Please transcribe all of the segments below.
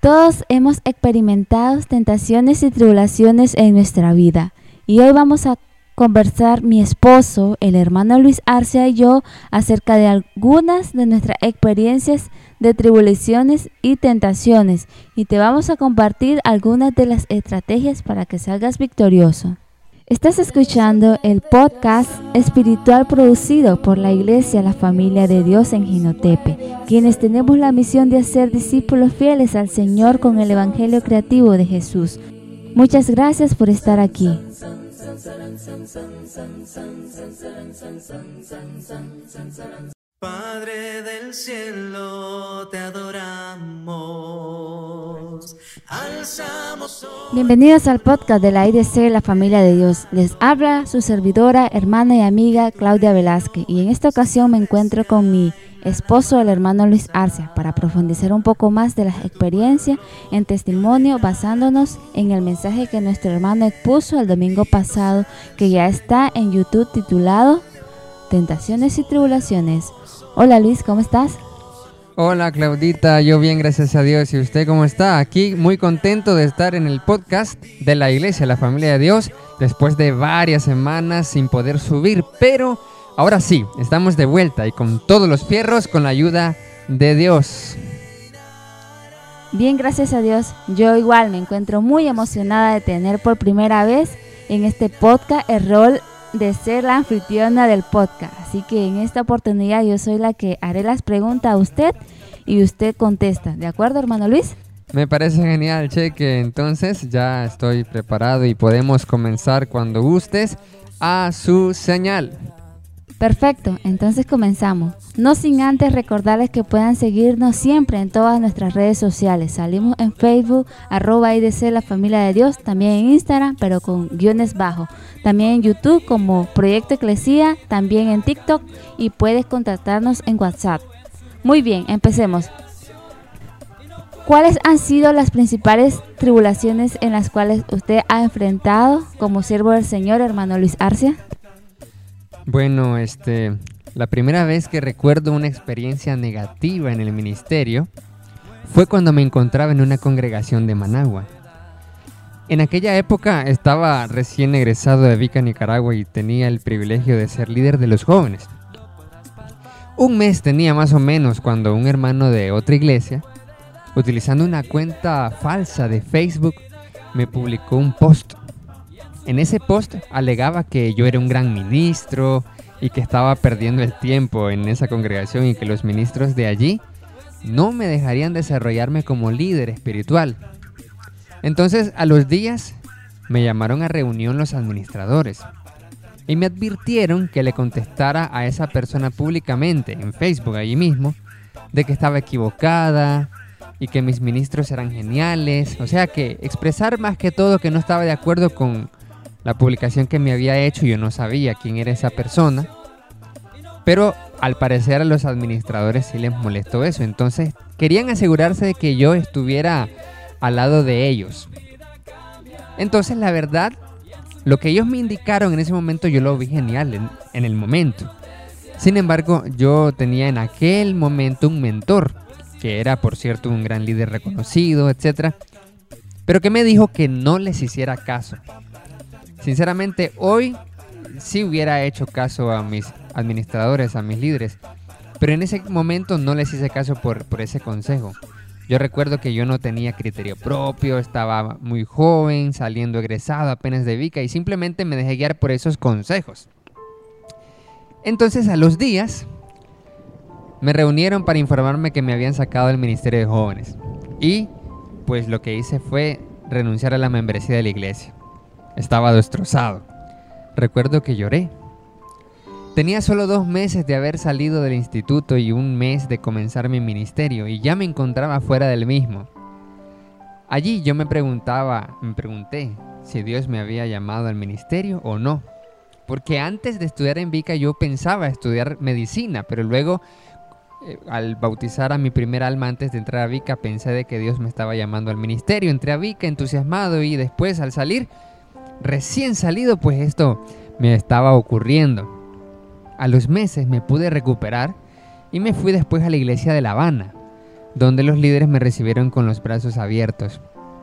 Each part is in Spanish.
Todos hemos experimentado tentaciones y tribulaciones en nuestra vida y hoy vamos a conversar mi esposo, el hermano Luis Arcia y yo acerca de algunas de nuestras experiencias de tribulaciones y tentaciones y te vamos a compartir algunas de las estrategias para que salgas victorioso. Estás escuchando el podcast espiritual producido por la Iglesia La Familia de Dios en Ginotepe, quienes tenemos la misión de hacer discípulos fieles al Señor con el Evangelio creativo de Jesús. Muchas gracias por estar aquí. Padre del cielo, te adoramos. Bienvenidos al podcast de la IDC La Familia de Dios. Les habla su servidora, hermana y amiga Claudia Velázquez. Y en esta ocasión me encuentro con mi esposo, el hermano Luis Arcia, para profundizar un poco más de las experiencias en testimonio basándonos en el mensaje que nuestro hermano expuso el domingo pasado, que ya está en YouTube titulado Tentaciones y Tribulaciones Hola Luis, ¿cómo estás? Hola Claudita, yo bien, gracias a Dios. ¿Y usted cómo está? Aquí muy contento de estar en el podcast de la iglesia, la familia de Dios, después de varias semanas sin poder subir, pero ahora sí, estamos de vuelta y con todos los fierros con la ayuda de Dios. Bien, gracias a Dios. Yo igual me encuentro muy emocionada de tener por primera vez en este podcast el rol de ser la anfitriona del podcast. Así que en esta oportunidad yo soy la que haré las preguntas a usted y usted contesta. ¿De acuerdo, hermano Luis? Me parece genial, Cheque. Entonces ya estoy preparado y podemos comenzar cuando gustes a su señal. Perfecto, entonces comenzamos. No sin antes recordarles que puedan seguirnos siempre en todas nuestras redes sociales. Salimos en Facebook, arroba IDC La Familia de Dios, también en Instagram, pero con guiones bajos. También en YouTube como Proyecto Eclesía, también en TikTok y puedes contactarnos en WhatsApp. Muy bien, empecemos. ¿Cuáles han sido las principales tribulaciones en las cuales usted ha enfrentado como siervo del Señor, hermano Luis Arcia? Bueno, este, la primera vez que recuerdo una experiencia negativa en el ministerio fue cuando me encontraba en una congregación de Managua. En aquella época estaba recién egresado de Vica, Nicaragua y tenía el privilegio de ser líder de los jóvenes. Un mes tenía más o menos cuando un hermano de otra iglesia, utilizando una cuenta falsa de Facebook, me publicó un post en ese post alegaba que yo era un gran ministro y que estaba perdiendo el tiempo en esa congregación y que los ministros de allí no me dejarían desarrollarme como líder espiritual. Entonces a los días me llamaron a reunión los administradores y me advirtieron que le contestara a esa persona públicamente en Facebook allí mismo de que estaba equivocada y que mis ministros eran geniales, o sea que expresar más que todo que no estaba de acuerdo con la publicación que me había hecho, yo no sabía quién era esa persona, pero al parecer a los administradores sí les molestó eso, entonces querían asegurarse de que yo estuviera al lado de ellos. Entonces la verdad, lo que ellos me indicaron en ese momento yo lo vi genial en, en el momento. Sin embargo, yo tenía en aquel momento un mentor, que era por cierto un gran líder reconocido, etc. Pero que me dijo que no les hiciera caso, Sinceramente, hoy sí hubiera hecho caso a mis administradores, a mis líderes, pero en ese momento no les hice caso por, ese consejo. Yo recuerdo que yo no tenía criterio propio, estaba muy joven, saliendo egresado apenas de Vica y simplemente me dejé guiar por esos consejos. Entonces a los días me reunieron para informarme que me habían sacado del Ministerio de Jóvenes y pues lo que hice fue renunciar a la membresía de la iglesia. Estaba destrozado. Recuerdo que lloré. Tenía solo dos meses de haber salido del instituto y un mes de comenzar mi ministerio y ya me encontraba fuera del mismo. Allí yo me preguntaba, me pregunté si Dios me había llamado al ministerio o no. Porque antes de estudiar en Vica yo pensaba estudiar medicina, pero luego eh, al bautizar a mi primer alma antes de entrar a Vica pensé de que Dios me estaba llamando al ministerio. Entré a Vica entusiasmado y después al salir recién salido, pues esto me estaba ocurriendo. A los meses me pude recuperar y me fui después a la iglesia de La Habana, donde los líderes me recibieron con los brazos abiertos.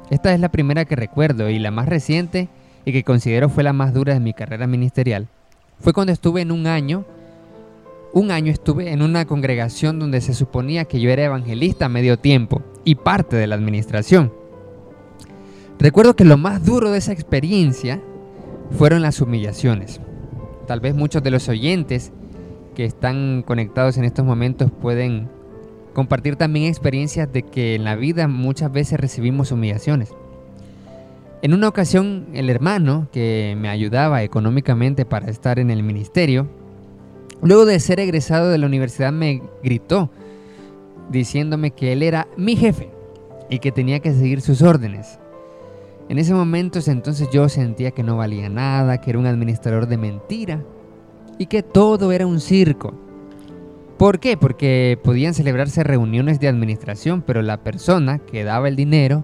Esta es la primera que recuerdo y la más reciente y que considero fue la más dura de mi carrera ministerial. Fue cuando estuve en un año, un año estuve en una congregación donde se suponía que yo era evangelista a medio tiempo y parte de la administración. Recuerdo que lo más duro de esa experiencia fueron las humillaciones. Tal vez muchos de los oyentes que están conectados en estos momentos pueden compartir también experiencias de que en la vida muchas veces recibimos humillaciones. En una ocasión el hermano que me ayudaba económicamente para estar en el ministerio, luego de ser egresado de la universidad me gritó diciéndome que él era mi jefe y que tenía que seguir sus órdenes. En ese momento entonces yo sentía que no valía nada, que era un administrador de mentira y que todo era un circo. ¿Por qué? Porque podían celebrarse reuniones de administración, pero la persona que daba el dinero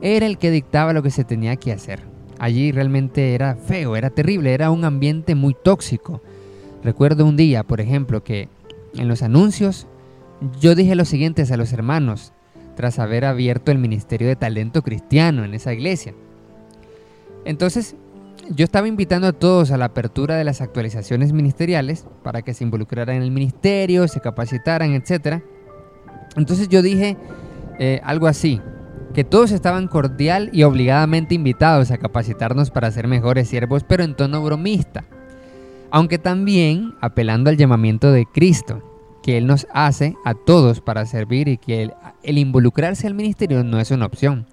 era el que dictaba lo que se tenía que hacer. Allí realmente era feo, era terrible, era un ambiente muy tóxico. Recuerdo un día, por ejemplo, que en los anuncios yo dije lo siguiente a los hermanos, tras haber abierto el Ministerio de Talento Cristiano en esa iglesia. Entonces, yo estaba invitando a todos a la apertura de las actualizaciones ministeriales para que se involucraran en el ministerio, se capacitaran, etc. Entonces yo dije eh, algo así, que todos estaban cordial y obligadamente invitados a capacitarnos para ser mejores siervos, pero en tono bromista, aunque también apelando al llamamiento de Cristo, que Él nos hace a todos para servir y que el, involucrarse al ministerio no es una opción.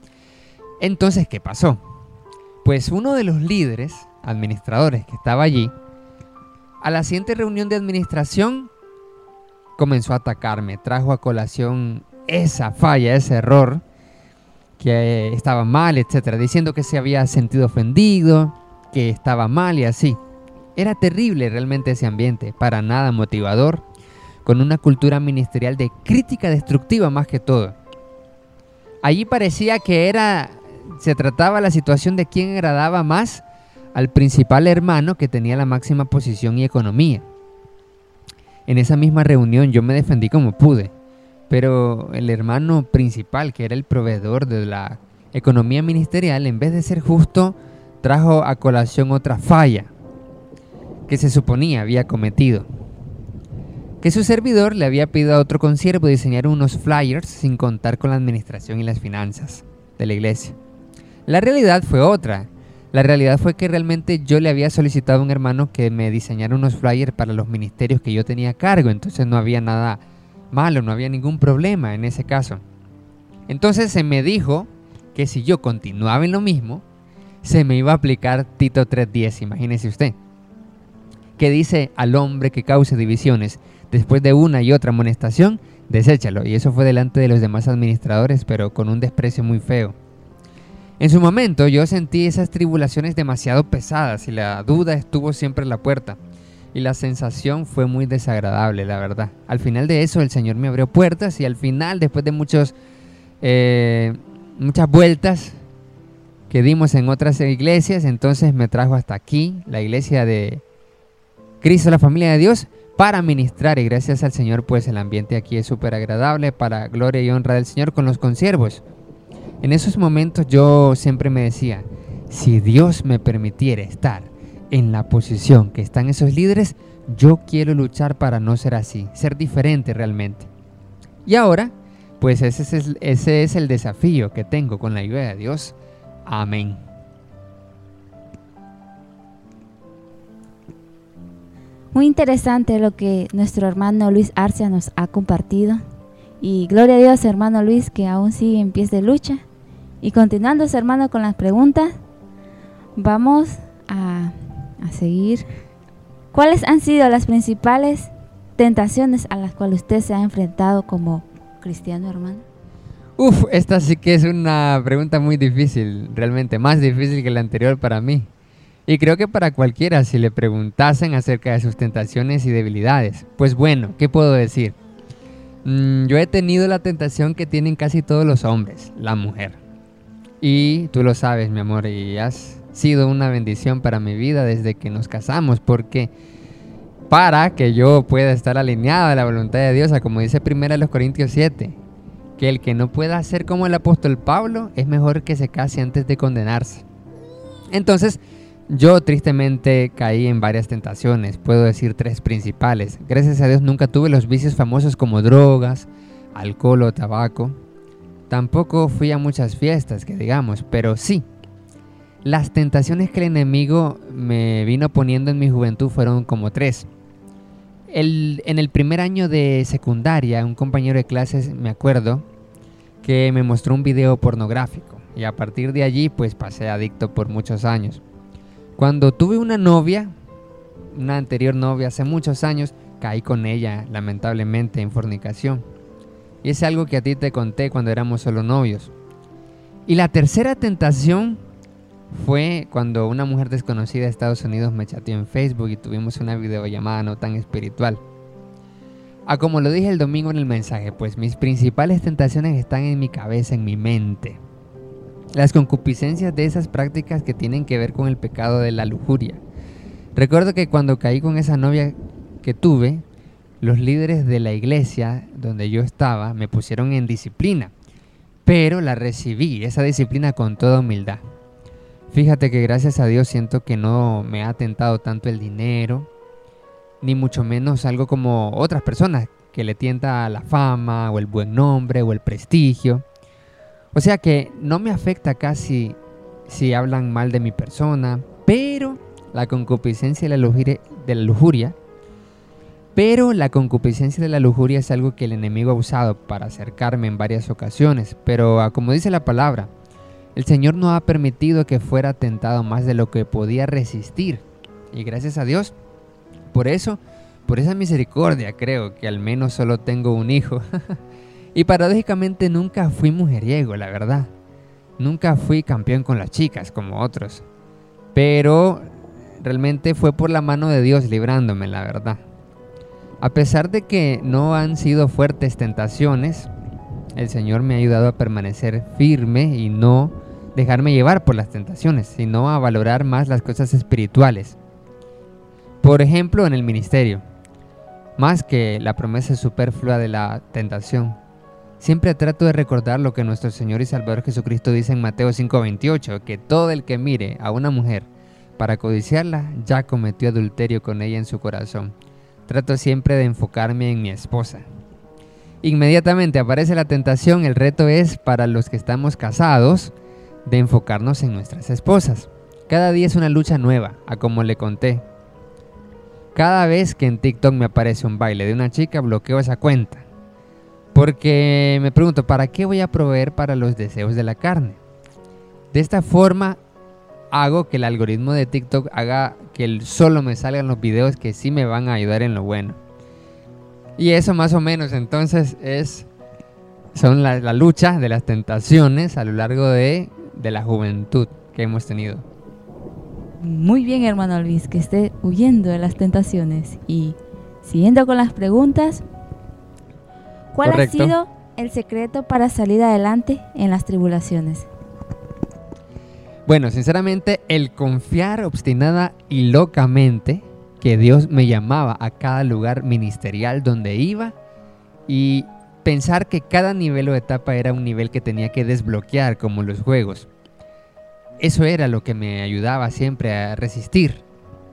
Entonces, ¿qué pasó? Pues uno de los líderes, administradores que estaba allí, a la siguiente reunión de administración comenzó a atacarme, trajo a colación esa falla, ese error, que estaba mal, etcétera, diciendo que se había sentido ofendido, que estaba mal y así. Era terrible realmente ese ambiente, para nada motivador con una cultura ministerial de crítica destructiva más que todo. Allí parecía que era se trataba la situación de quién agradaba más al principal hermano que tenía la máxima posición y economía. En esa misma reunión yo me defendí como pude, pero el hermano principal, que era el proveedor de la economía ministerial, en vez de ser justo, trajo a colación otra falla que se suponía había cometido que su servidor le había pedido a otro consiervo diseñar unos flyers sin contar con la administración y las finanzas de la iglesia. La realidad fue otra. La realidad fue que realmente yo le había solicitado a un hermano que me diseñara unos flyers para los ministerios que yo tenía a cargo, entonces no había nada malo, no había ningún problema en ese caso. Entonces se me dijo que si yo continuaba en lo mismo, se me iba a aplicar Tito 3.10, imagínese usted, que dice al hombre que cause divisiones Después de una y otra amonestación, deséchalo. Y eso fue delante de los demás administradores, pero con un desprecio muy feo. En su momento yo sentí esas tribulaciones demasiado pesadas y la duda estuvo siempre en la puerta. Y la sensación fue muy desagradable, la verdad. Al final de eso el Señor me abrió puertas y al final, después de muchos, eh, muchas vueltas que dimos en otras iglesias, entonces me trajo hasta aquí, la iglesia de Cristo, la familia de Dios, para ministrar y gracias al Señor pues el ambiente aquí es súper agradable para gloria y honra del Señor con los consiervos. En esos momentos yo siempre me decía, si Dios me permitiera estar en la posición que están esos líderes, yo quiero luchar para no ser así, ser diferente realmente. Y ahora, pues ese es, ese es el desafío que tengo con la ayuda de Dios. Amén. Muy interesante lo que nuestro hermano Luis Arcia nos ha compartido. Y gloria a Dios, hermano Luis, que aún sigue en pies de lucha. Y continuando, hermano, con las preguntas, vamos a, a seguir. ¿Cuáles han sido las principales tentaciones a las cuales usted se ha enfrentado como cristiano, hermano? Uf, esta sí que es una pregunta muy difícil, realmente más difícil que la anterior para mí. Y creo que para cualquiera si le preguntasen acerca de sus tentaciones y debilidades. Pues bueno, ¿qué puedo decir? Mm, yo he tenido la tentación que tienen casi todos los hombres, la mujer. Y tú lo sabes, mi amor, y has sido una bendición para mi vida desde que nos casamos, porque para que yo pueda estar alineado a la voluntad de Dios, como dice 1 Corintios 7, que el que no pueda ser como el apóstol Pablo es mejor que se case antes de condenarse. Entonces, yo tristemente caí en varias tentaciones, puedo decir tres principales. Gracias a Dios nunca tuve los vicios famosos como drogas, alcohol o tabaco. Tampoco fui a muchas fiestas, que digamos, pero sí. Las tentaciones que el enemigo me vino poniendo en mi juventud fueron como tres. en el primer año de secundaria, un compañero de clases, me acuerdo, que me mostró un video pornográfico. Y a partir de allí, pues pasé adicto por muchos años. Cuando tuve una novia, una anterior novia hace muchos años, caí con ella, lamentablemente, en fornicación. Y es algo que a ti te conté cuando éramos solo novios. Y la tercera tentación fue cuando una mujer desconocida de Estados Unidos me chateó en Facebook y tuvimos una videollamada no tan espiritual. Ah, como lo dije el domingo en el mensaje, pues mis principales tentaciones están en mi cabeza, en mi mente las concupiscencias de esas prácticas que tienen que ver con el pecado de la lujuria. Recuerdo que cuando caí con esa novia que tuve, los líderes de la iglesia donde yo estaba me pusieron en disciplina, pero la recibí, esa disciplina con toda humildad. Fíjate que gracias a Dios siento que no me ha tentado tanto el dinero, ni mucho menos algo como otras personas que le tienta la fama o el buen nombre o el prestigio. O sea que no me afecta casi si hablan mal de mi persona, pero la concupiscencia de la lujuria, pero la concupiscencia de la lujuria es algo que el enemigo ha usado para acercarme en varias ocasiones. Pero ah, como dice la palabra, el Señor no ha permitido que fuera tentado más de lo que podía resistir. Y gracias a Dios, por eso, por esa misericordia creo que al menos solo tengo un hijo. Y paradójicamente nunca fui mujeriego, la verdad. Nunca fui campeón con las chicas como otros. Pero realmente fue por la mano de Dios librándome, la verdad. A pesar de que no han sido fuertes tentaciones, el Señor me ha ayudado a permanecer firme y no dejarme llevar por las tentaciones, sino a valorar más las cosas espirituales. Por ejemplo, en el ministerio, más que la promesa superflua de la tentación. Siempre trato de recordar lo que nuestro Señor y Salvador Jesucristo dice en Mateo 5:28, que todo el que mire a una mujer para codiciarla ya cometió adulterio con ella en su corazón. Trato siempre de enfocarme en mi esposa. Inmediatamente aparece la tentación, el reto es para los que estamos casados de enfocarnos en nuestras esposas. Cada día es una lucha nueva, a como le conté. Cada vez que en TikTok me aparece un baile de una chica, bloqueo esa cuenta porque me pregunto, ¿para qué voy a proveer para los deseos de la carne? De esta forma hago que el algoritmo de TikTok haga que solo me salgan los videos que sí me van a ayudar en lo bueno. Y eso más o menos entonces es son la, lucha de las tentaciones a lo largo de, de la juventud que hemos tenido. Muy bien, hermano Luis, que esté huyendo de las tentaciones. Y siguiendo con las preguntas, ¿Cuál ha sido el secreto para salir adelante en las tribulaciones? Bueno, sinceramente, el confiar obstinada y locamente que Dios me llamaba a cada lugar ministerial donde iba y pensar que cada nivel o etapa era un nivel que tenía que desbloquear como los juegos. Eso era lo que me ayudaba siempre a resistir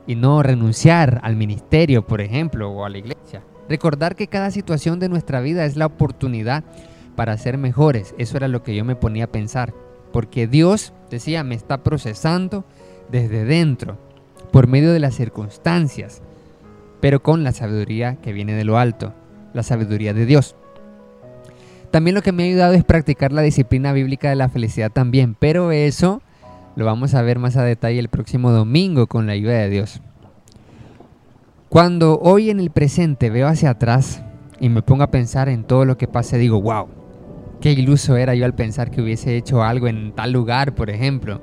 y no renunciar al ministerio, por ejemplo, o a la iglesia. Recordar que cada situación de nuestra vida es la oportunidad para ser mejores. Eso era lo que yo me ponía a pensar. Porque Dios, decía, me está procesando desde dentro, por medio de las circunstancias, pero con la sabiduría que viene de lo alto, la sabiduría de Dios. También lo que me ha ayudado es practicar la disciplina bíblica de la felicidad también, pero eso lo vamos a ver más a detalle el próximo domingo con la ayuda de Dios. Cuando hoy en el presente veo hacia atrás y me pongo a pensar en todo lo que pase, digo, wow, qué iluso era yo al pensar que hubiese hecho algo en tal lugar, por ejemplo.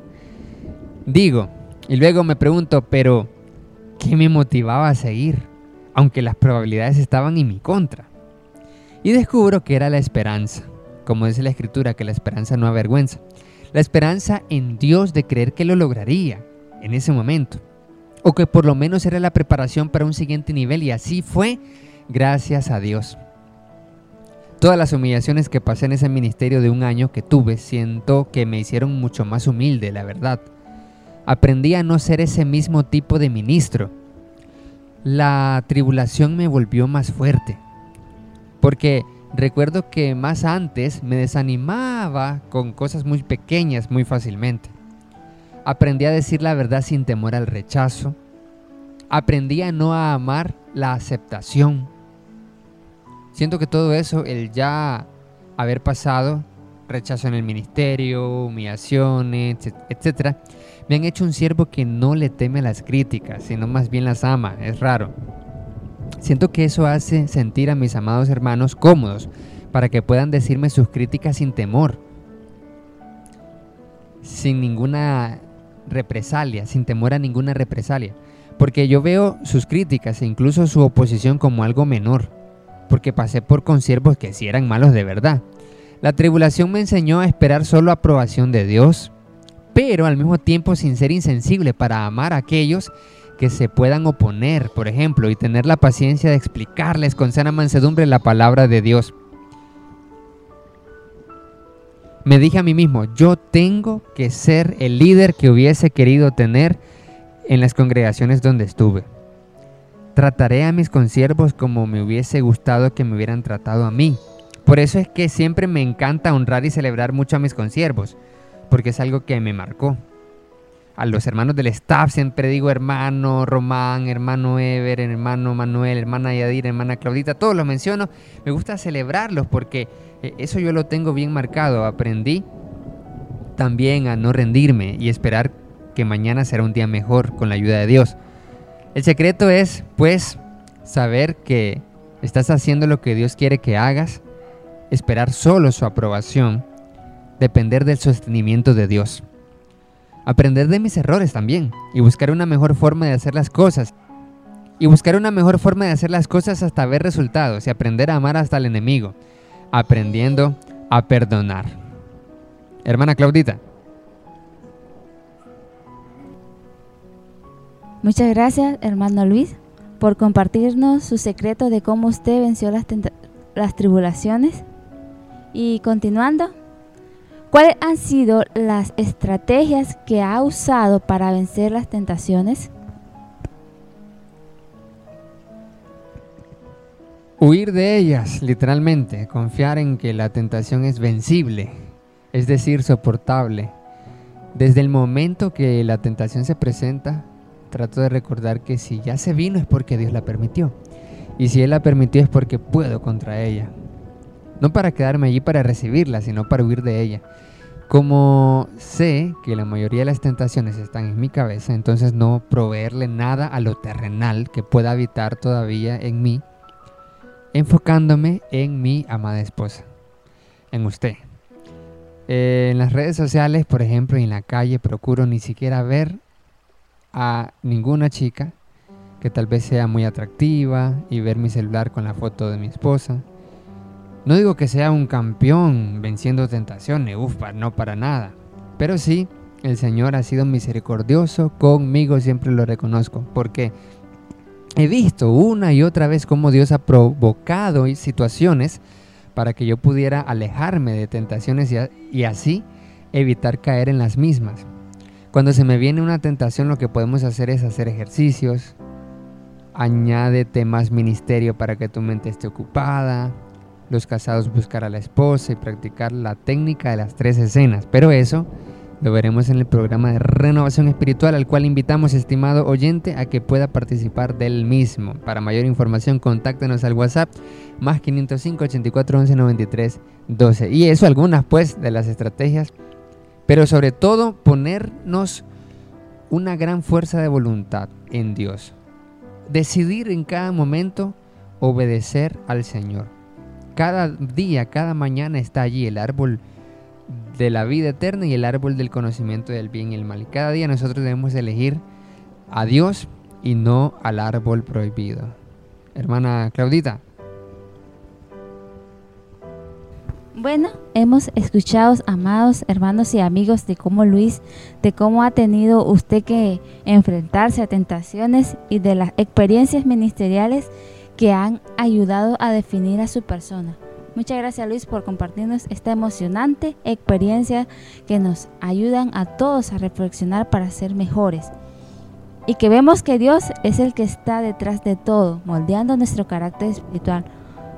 Digo, y luego me pregunto, pero, ¿qué me motivaba a seguir? Aunque las probabilidades estaban en mi contra. Y descubro que era la esperanza, como dice la escritura, que la esperanza no avergüenza. La esperanza en Dios de creer que lo lograría en ese momento o que por lo menos era la preparación para un siguiente nivel y así fue gracias a Dios. Todas las humillaciones que pasé en ese ministerio de un año que tuve, siento que me hicieron mucho más humilde, la verdad. Aprendí a no ser ese mismo tipo de ministro. La tribulación me volvió más fuerte. Porque recuerdo que más antes me desanimaba con cosas muy pequeñas muy fácilmente. Aprendí a decir la verdad sin temor al rechazo. Aprendí a no amar la aceptación Siento que todo eso, el ya haber pasado rechazo en el ministerio, humillaciones, etc., me han hecho un siervo que no le teme las críticas, sino más bien las ama. Es raro. Siento que eso hace sentir a mis amados hermanos cómodos para que puedan decirme sus críticas sin temor, sin ninguna represalia, sin temor a ninguna represalia. Porque yo veo sus críticas e incluso su oposición como algo menor porque pasé por consiervos que sí eran malos de verdad. La tribulación me enseñó a esperar solo aprobación de Dios, pero al mismo tiempo sin ser insensible para amar a aquellos que se puedan oponer, por ejemplo, y tener la paciencia de explicarles con sana mansedumbre la palabra de Dios. Me dije a mí mismo, yo tengo que ser el líder que hubiese querido tener en las congregaciones donde estuve. Trataré a mis consiervos como me hubiese gustado que me hubieran tratado a mí. Por eso es que siempre me encanta honrar y celebrar mucho a mis consiervos, porque es algo que me marcó. A los hermanos del staff siempre digo hermano Román, hermano Ever, hermano Manuel, hermana Yadira, hermana Claudita, todos los menciono. Me gusta celebrarlos porque eh, eso yo lo tengo bien marcado. Aprendí también a no rendirme y esperar que mañana será un día mejor con la ayuda de Dios. El secreto es, pues, saber que estás haciendo lo que Dios quiere que hagas, esperar solo su aprobación, depender del sostenimiento de Dios. Aprender de mis errores también y buscar una mejor forma de hacer las cosas. Y buscar una mejor forma de hacer las cosas hasta ver resultados y aprender a amar hasta el enemigo, aprendiendo a perdonar. Hermana Claudita. Muchas gracias, hermano Luis, por compartirnos su secreto de cómo usted venció las, las tribulaciones. Y continuando, ¿cuáles han sido las estrategias que ha usado para vencer las tentaciones? Huir de ellas, literalmente, confiar en que la tentación es vencible, es decir, soportable. Desde el momento que la tentación se presenta, trato de recordar que si ya se vino es porque Dios la permitió. Y si Él la permitió es porque puedo contra ella. No para quedarme allí para recibirla, sino para huir de ella. Como sé que la mayoría de las tentaciones están en mi cabeza, entonces no proveerle nada a lo terrenal que pueda habitar todavía en mí, enfocándome en mi amada esposa, en usted. Eh, en las redes sociales, por ejemplo, y en la calle, procuro ni siquiera ver a ninguna chica que tal vez sea muy atractiva y ver mi celular con la foto de mi esposa. No digo que sea un campeón venciendo tentaciones, ufa, no para nada. Pero sí, el Señor ha sido misericordioso conmigo, siempre lo reconozco, porque he visto una y otra vez cómo Dios ha provocado situaciones para que yo pudiera alejarme de tentaciones y, y así evitar caer en las mismas. Cuando se me viene una tentación lo que podemos hacer es hacer ejercicios, añádete más ministerio para que tu mente esté ocupada, los casados buscar a la esposa y practicar la técnica de las tres escenas, pero eso lo veremos en el programa de renovación espiritual al cual invitamos, estimado oyente, a que pueda participar del mismo. Para mayor información, contáctenos al WhatsApp más 505 84 11 93 12. Y eso, algunas pues de las estrategias pero sobre todo ponernos una gran fuerza de voluntad en Dios. Decidir en cada momento obedecer al Señor. Cada día, cada mañana está allí el árbol de la vida eterna y el árbol del conocimiento del bien y el mal. Cada día nosotros debemos elegir a Dios y no al árbol prohibido. Hermana Claudita. Bueno, hemos escuchado, amados hermanos y amigos, de cómo Luis, de cómo ha tenido usted que enfrentarse a tentaciones y de las experiencias ministeriales que han ayudado a definir a su persona. Muchas gracias Luis por compartirnos esta emocionante experiencia que nos ayudan a todos a reflexionar para ser mejores. Y que vemos que Dios es el que está detrás de todo, moldeando nuestro carácter espiritual.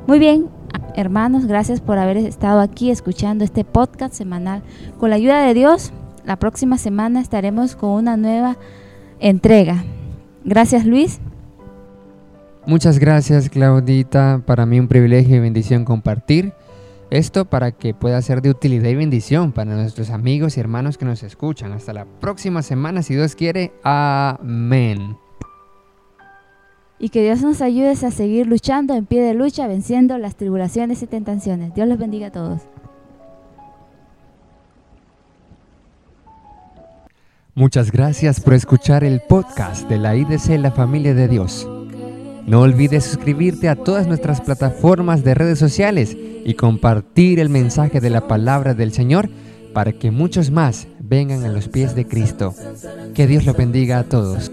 Muy bien, hermanos, gracias por haber estado aquí escuchando este podcast semanal. Con la ayuda de Dios, la próxima semana estaremos con una nueva entrega. Gracias Luis. Muchas gracias Claudita, para mí un privilegio y bendición compartir esto para que pueda ser de utilidad y bendición para nuestros amigos y hermanos que nos escuchan. Hasta la próxima semana, si Dios quiere. Amén. Y que Dios nos ayude a seguir luchando en pie de lucha, venciendo las tribulaciones y tentaciones. Dios los bendiga a todos. Muchas gracias por escuchar el podcast de la IDC La Familia de Dios. No olvides suscribirte a todas nuestras plataformas de redes sociales y compartir el mensaje de la palabra del Señor para que muchos más vengan a los pies de Cristo. Que Dios lo bendiga a todos.